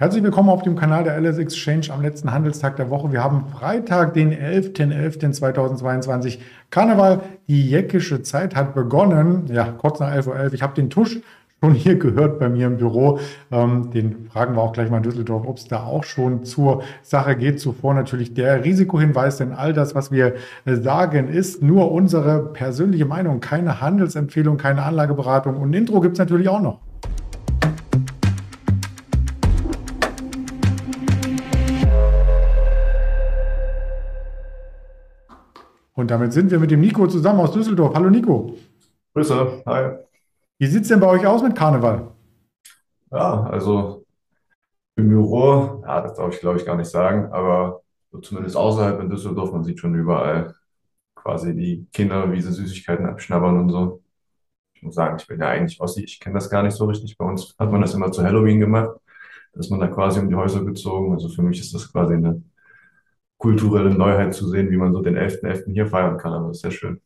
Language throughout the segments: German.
Herzlich willkommen auf dem Kanal der LS Exchange am letzten Handelstag der Woche. Wir haben Freitag, den 11.11.2022. Karneval, die jäckische Zeit hat begonnen. Ja, kurz nach 11.11 Uhr. Ich habe den Tusch schon hier gehört bei mir im Büro. Ähm, den fragen wir auch gleich mal in Düsseldorf, ob es da auch schon zur Sache geht. Zuvor natürlich der Risikohinweis, denn all das, was wir äh, sagen, ist nur unsere persönliche Meinung, keine Handelsempfehlung, keine Anlageberatung. Und ein Intro gibt es natürlich auch noch. Und damit sind wir mit dem Nico zusammen aus Düsseldorf. Hallo Nico. Grüße, hi. Wie sieht es denn bei euch aus mit Karneval? Ja, also im Büro, ja, das darf ich glaube ich gar nicht sagen, aber zumindest außerhalb in Düsseldorf, man sieht schon überall quasi die Kinder, wie sie Süßigkeiten abschnabbern und so. Ich muss sagen, ich bin ja eigentlich Ossi, ich kenne das gar nicht so richtig. Bei uns hat man das immer zu Halloween gemacht, da ist man da quasi um die Häuser gezogen. Also für mich ist das quasi eine kulturelle Neuheit zu sehen, wie man so den 11.11. .11. hier feiern kann. Aber das ist sehr schön.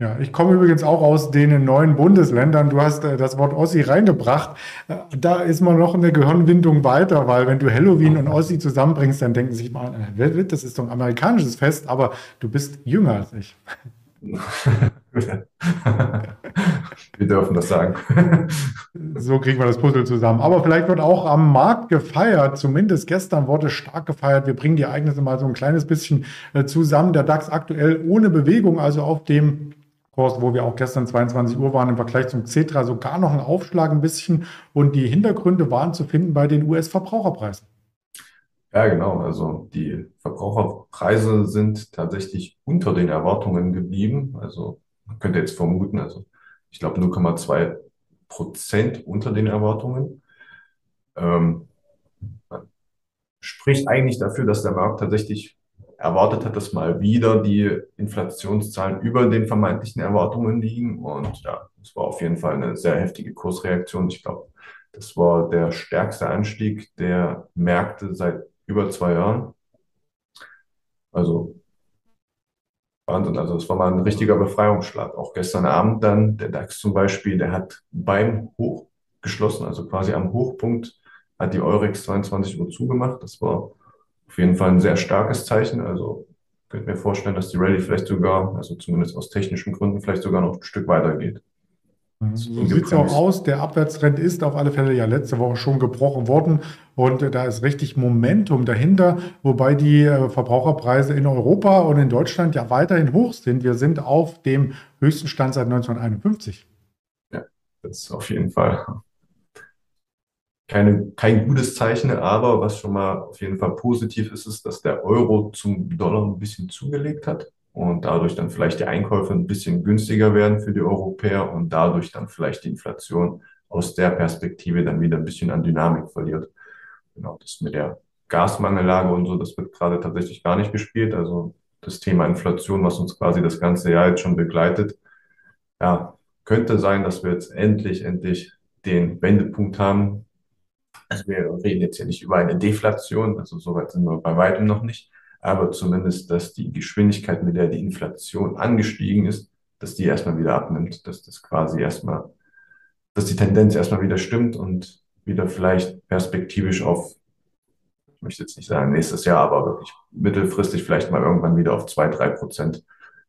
Ja, ich komme übrigens auch aus den neuen Bundesländern. Du hast äh, das Wort Ossi reingebracht. Äh, da ist man noch eine Gehirnwindung weiter, weil wenn du Halloween und Ossi zusammenbringst, dann denken sich mal, äh, das ist doch ein amerikanisches Fest, aber du bist jünger als ich. Wir dürfen das sagen. so kriegen wir das Puzzle zusammen. Aber vielleicht wird auch am Markt gefeiert. Zumindest gestern wurde stark gefeiert. Wir bringen die Ereignisse mal so ein kleines bisschen äh, zusammen. Der DAX aktuell ohne Bewegung, also auf dem Kurs, wo wir auch gestern 22 Uhr waren, im Vergleich zum Cetra sogar noch ein Aufschlag ein bisschen. Und die Hintergründe waren zu finden bei den US-Verbraucherpreisen. Ja, genau. Also die Verbraucherpreise sind tatsächlich unter den Erwartungen geblieben. Also man könnte jetzt vermuten, also ich glaube 0,2 Prozent unter den Erwartungen. Ähm, spricht eigentlich dafür, dass der Markt tatsächlich erwartet hat, dass mal wieder die Inflationszahlen über den vermeintlichen Erwartungen liegen. Und ja, es war auf jeden Fall eine sehr heftige Kursreaktion. Ich glaube, das war der stärkste Anstieg der Märkte seit über zwei Jahren. Also Wahnsinn. Also es war mal ein richtiger Befreiungsschlag. Auch gestern Abend dann, der DAX zum Beispiel, der hat beim Hoch geschlossen, also quasi am Hochpunkt hat die Eurex 22 Uhr zugemacht. Das war auf jeden Fall ein sehr starkes Zeichen. Also könnte mir vorstellen, dass die Rallye vielleicht sogar, also zumindest aus technischen Gründen, vielleicht sogar noch ein Stück weiter geht. So sieht es auch aus. Der Abwärtstrend ist auf alle Fälle ja letzte Woche schon gebrochen worden und da ist richtig Momentum dahinter, wobei die äh, Verbraucherpreise in Europa und in Deutschland ja weiterhin hoch sind. Wir sind auf dem höchsten Stand seit 1951. Ja, das ist auf jeden Fall keine, kein gutes Zeichen, aber was schon mal auf jeden Fall positiv ist, ist, dass der Euro zum Dollar ein bisschen zugelegt hat und dadurch dann vielleicht die Einkäufe ein bisschen günstiger werden für die Europäer und dadurch dann vielleicht die Inflation aus der Perspektive dann wieder ein bisschen an Dynamik verliert. Genau, das mit der Gasmangellage und so, das wird gerade tatsächlich gar nicht gespielt. Also das Thema Inflation, was uns quasi das ganze Jahr jetzt schon begleitet, ja, könnte sein, dass wir jetzt endlich, endlich den Wendepunkt haben. Also wir reden jetzt hier nicht über eine Deflation, also soweit sind wir bei weitem noch nicht aber zumindest, dass die Geschwindigkeit, mit der die Inflation angestiegen ist, dass die erstmal wieder abnimmt, dass das quasi erstmal, dass die Tendenz erstmal wieder stimmt und wieder vielleicht perspektivisch auf, ich möchte jetzt nicht sagen nächstes Jahr, aber wirklich mittelfristig vielleicht mal irgendwann wieder auf zwei, drei Prozent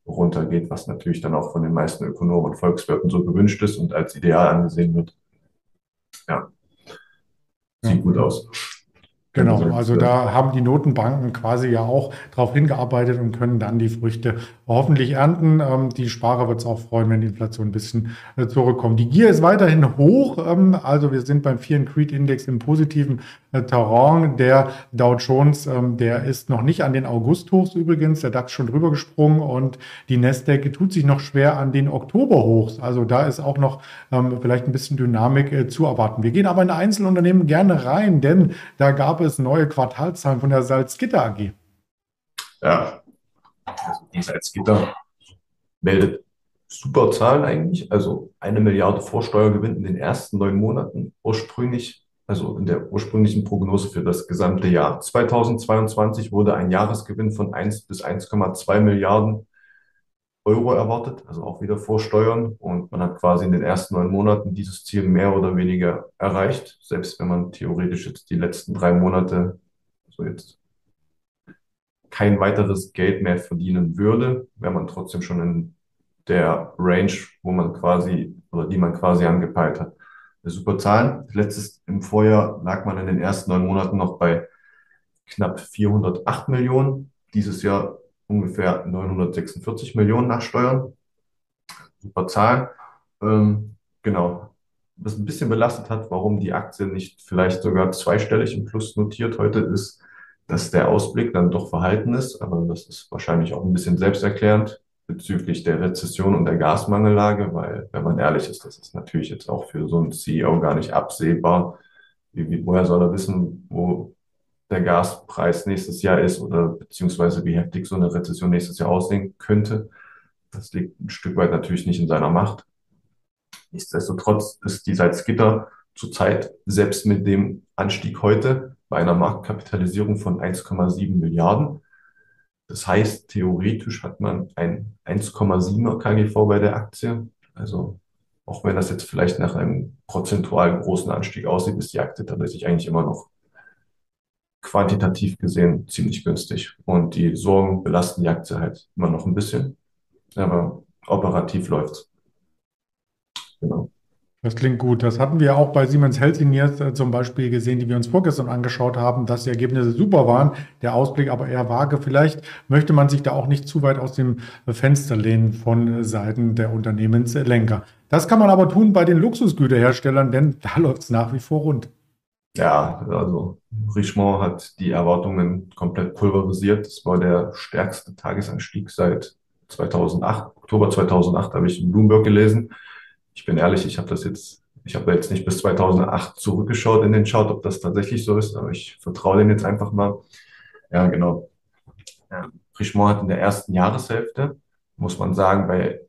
runtergeht, was natürlich dann auch von den meisten Ökonomen und Volkswirten so gewünscht ist und als ideal angesehen wird. Ja, sieht ja. gut aus. Genau, also da haben die Notenbanken quasi ja auch darauf hingearbeitet und können dann die Früchte hoffentlich ernten. Ähm, die Sparer wird es auch freuen, wenn die Inflation ein bisschen äh, zurückkommt. Die Gier ist weiterhin hoch. Ähm, also wir sind beim Fear and Creed Index im positiven Terrain. Der Dow Jones, ähm, der ist noch nicht an den August-Hochs übrigens. Der DAX schon drüber gesprungen und die Nasdaq tut sich noch schwer an den Oktober-Hochs. Also da ist auch noch ähm, vielleicht ein bisschen Dynamik äh, zu erwarten. Wir gehen aber in Einzelunternehmen gerne rein, denn da gab gab es neue Quartalzahlen von der Salzgitter AG. Ja, also die Salzgitter meldet super Zahlen eigentlich. Also eine Milliarde Vorsteuergewinn in den ersten neun Monaten ursprünglich, also in der ursprünglichen Prognose für das gesamte Jahr. 2022 wurde ein Jahresgewinn von 1 bis 1,2 Milliarden Euro erwartet, also auch wieder vor Steuern. Und man hat quasi in den ersten neun Monaten dieses Ziel mehr oder weniger erreicht, selbst wenn man theoretisch jetzt die letzten drei Monate, so jetzt kein weiteres Geld mehr verdienen würde, wäre man trotzdem schon in der Range, wo man quasi oder die man quasi angepeilt hat. Super Zahl. Letztes im Vorjahr lag man in den ersten neun Monaten noch bei knapp 408 Millionen. Dieses Jahr ungefähr 946 Millionen nach Steuern. Super Zahl. Ähm, genau. Was ein bisschen belastet hat, warum die Aktie nicht vielleicht sogar zweistellig im Plus notiert heute, ist, dass der Ausblick dann doch verhalten ist. Aber das ist wahrscheinlich auch ein bisschen selbsterklärend bezüglich der Rezession und der Gasmangellage, weil, wenn man ehrlich ist, das ist natürlich jetzt auch für so einen CEO gar nicht absehbar. Wie, wie, woher soll er wissen, wo der Gaspreis nächstes Jahr ist oder beziehungsweise wie heftig so eine Rezession nächstes Jahr aussehen könnte? Das liegt ein Stück weit natürlich nicht in seiner Macht. Nichtsdestotrotz ist die Salzgitter zurzeit selbst mit dem Anstieg heute bei einer Marktkapitalisierung von 1,7 Milliarden das heißt, theoretisch hat man ein 1,7er KGV bei der Aktie. Also auch wenn das jetzt vielleicht nach einem prozentual großen Anstieg aussieht, ist die Aktie tatsächlich eigentlich immer noch quantitativ gesehen ziemlich günstig. Und die Sorgen belasten die Aktie halt immer noch ein bisschen. Aber operativ läuft's. Das klingt gut. Das hatten wir auch bei Siemens Healthineers äh, zum Beispiel gesehen, die wir uns vorgestern angeschaut haben, dass die Ergebnisse super waren, der Ausblick aber eher vage. Vielleicht möchte man sich da auch nicht zu weit aus dem Fenster lehnen von Seiten der Unternehmenslenker. Das kann man aber tun bei den Luxusgüterherstellern, denn da läuft es nach wie vor rund. Ja, also Richemont hat die Erwartungen komplett pulverisiert. Das war der stärkste Tagesanstieg seit 2008, Oktober 2008 habe ich in Bloomberg gelesen ich bin ehrlich, ich habe das jetzt, ich habe jetzt nicht bis 2008 zurückgeschaut in den Chart, ob das tatsächlich so ist, aber ich vertraue den jetzt einfach mal. Ja, genau. Ja, Richemont hat in der ersten Jahreshälfte, muss man sagen, bei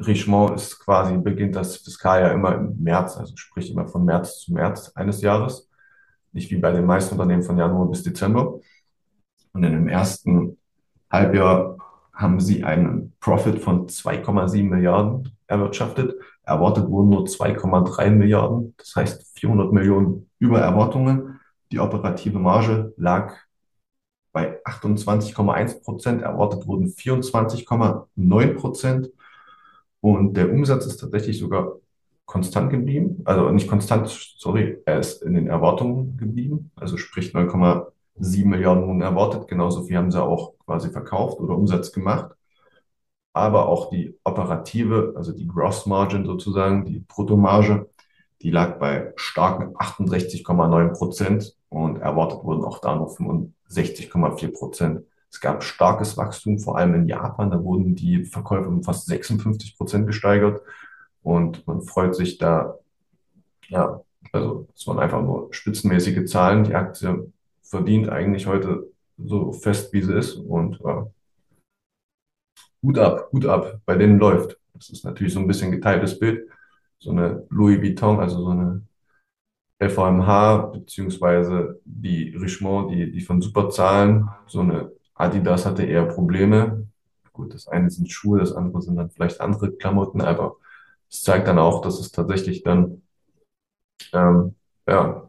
Richemont ist quasi, beginnt das Fiskaljahr immer im März, also sprich immer von März zu März eines Jahres. Nicht wie bei den meisten Unternehmen von Januar bis Dezember. Und in dem ersten Halbjahr haben sie einen Profit von 2,7 Milliarden erwirtschaftet. Erwartet wurden nur 2,3 Milliarden, das heißt 400 Millionen über Erwartungen. Die operative Marge lag bei 28,1 Prozent, erwartet wurden 24,9 Prozent. Und der Umsatz ist tatsächlich sogar konstant geblieben. Also nicht konstant, sorry, er ist in den Erwartungen geblieben. Also sprich 9,7 Milliarden wurden erwartet. Genauso viel haben sie auch quasi verkauft oder Umsatz gemacht aber auch die operative, also die Gross Margin sozusagen, die Bruttomarge, die lag bei starken 68,9 Prozent und erwartet wurden auch da noch 65,4 Prozent. Es gab starkes Wachstum, vor allem in Japan, da wurden die Verkäufe um fast 56 Prozent gesteigert und man freut sich da, ja, also es waren einfach nur spitzenmäßige Zahlen. Die Aktie verdient eigentlich heute so fest, wie sie ist und äh, Hut ab, Hut ab, bei denen läuft. Das ist natürlich so ein bisschen geteiltes Bild. So eine Louis Vuitton, also so eine LVMH, beziehungsweise die Richemont, die, die von super zahlen. So eine Adidas hatte eher Probleme. Gut, das eine sind Schuhe, das andere sind dann vielleicht andere Klamotten, aber es zeigt dann auch, dass es tatsächlich dann ähm, ja,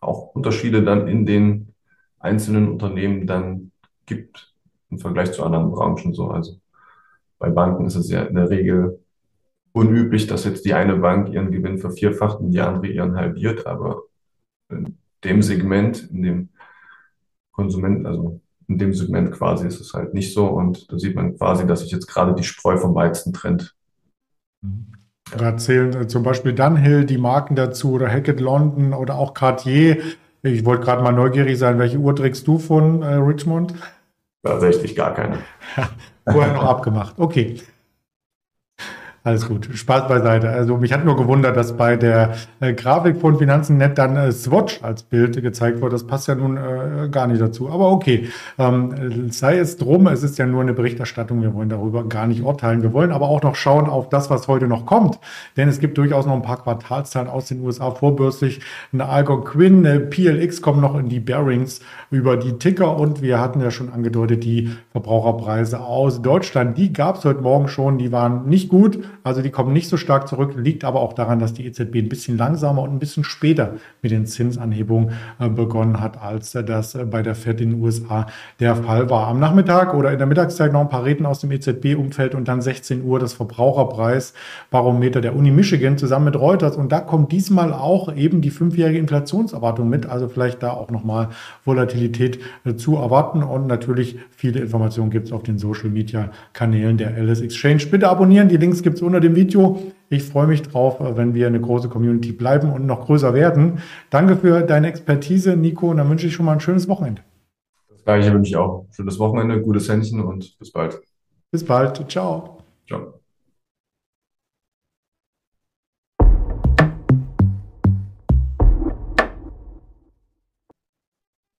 auch Unterschiede dann in den einzelnen Unternehmen dann gibt im Vergleich zu anderen Branchen so. Also bei Banken ist es ja in der Regel unüblich, dass jetzt die eine Bank ihren Gewinn vervierfacht und die andere ihren halbiert, aber in dem Segment, in dem Konsumenten, also in dem Segment quasi ist es halt nicht so und da sieht man quasi, dass sich jetzt gerade die Spreu vom Weizen trennt. Da zählen äh, zum Beispiel Dunhill die Marken dazu oder Hackett London oder auch Cartier. Ich wollte gerade mal neugierig sein, welche Uhr trägst du von äh, Richmond? Tatsächlich gar keine. Vorher noch abgemacht. Okay. Alles gut. Spaß beiseite. Also mich hat nur gewundert, dass bei der äh, Grafik von Finanzen.net dann äh, Swatch als Bild gezeigt wurde. Das passt ja nun äh, gar nicht dazu. Aber okay, ähm, sei es drum. Es ist ja nur eine Berichterstattung. Wir wollen darüber gar nicht urteilen. Wir wollen aber auch noch schauen auf das, was heute noch kommt. Denn es gibt durchaus noch ein paar Quartalszahlen aus den USA vorbürstlich. Eine Algonquin, eine PLX kommen noch in die Bearings über die Ticker und wir hatten ja schon angedeutet, die Verbraucherpreise aus Deutschland. Die gab es heute Morgen schon. Die waren nicht gut. Also die kommen nicht so stark zurück, liegt aber auch daran, dass die EZB ein bisschen langsamer und ein bisschen später mit den Zinsanhebungen äh, begonnen hat, als das äh, bei der Fed in den USA der Fall war. Am Nachmittag oder in der Mittagszeit noch ein paar Reden aus dem EZB-Umfeld und dann 16 Uhr das Verbraucherpreisbarometer der Uni Michigan zusammen mit Reuters. Und da kommt diesmal auch eben die fünfjährige Inflationserwartung mit. Also vielleicht da auch nochmal Volatilität äh, zu erwarten. Und natürlich viele Informationen gibt es auf den Social-Media-Kanälen der Alice Exchange. Bitte abonnieren. Die Links gibt es unter dem Video. Ich freue mich drauf, wenn wir eine große Community bleiben und noch größer werden. Danke für deine Expertise, Nico, und dann wünsche ich schon mal ein schönes Wochenende. Das gleiche wünsche ich auch. Schönes Wochenende, gutes Händchen und bis bald. Bis bald. Ciao. Ciao.